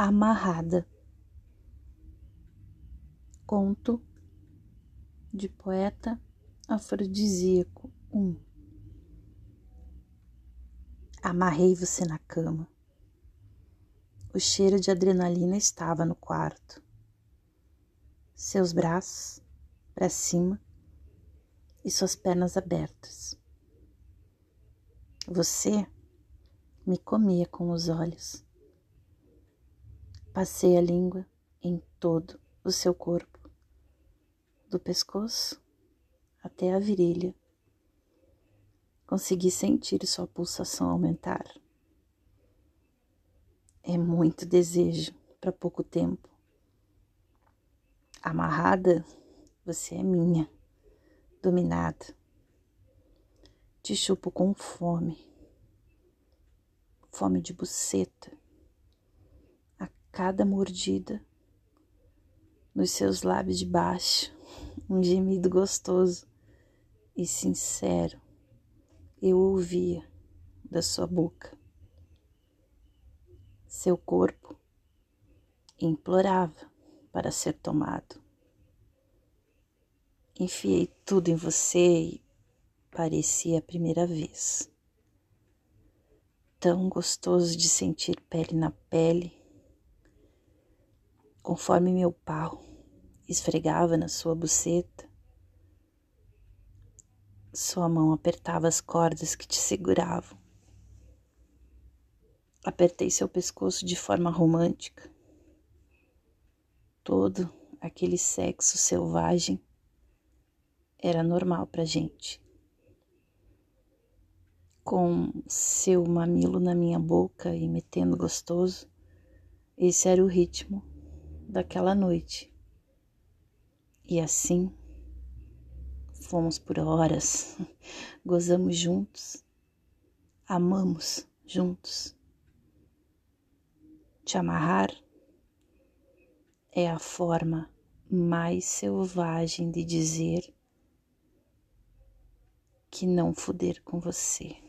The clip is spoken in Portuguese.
Amarrada. Conto de poeta afrodisíaco 1. Amarrei você na cama. O cheiro de adrenalina estava no quarto. Seus braços para cima e suas pernas abertas. Você me comia com os olhos Passei a língua em todo o seu corpo, do pescoço até a virilha. Consegui sentir sua pulsação aumentar. É muito desejo para pouco tempo. Amarrada, você é minha, dominada. Te chupo com fome, fome de buceta cada mordida, nos seus lábios de baixo, um gemido gostoso e sincero eu ouvia da sua boca. Seu corpo implorava para ser tomado. Enfiei tudo em você e parecia a primeira vez. Tão gostoso de sentir pele na pele conforme meu pau esfregava na sua buceta. Sua mão apertava as cordas que te seguravam. Apertei seu pescoço de forma romântica. Todo aquele sexo selvagem era normal pra gente. Com seu mamilo na minha boca e metendo gostoso, esse era o ritmo daquela noite. E assim fomos por horas, gozamos juntos, amamos juntos. Te amarrar é a forma mais selvagem de dizer que não fuder com você.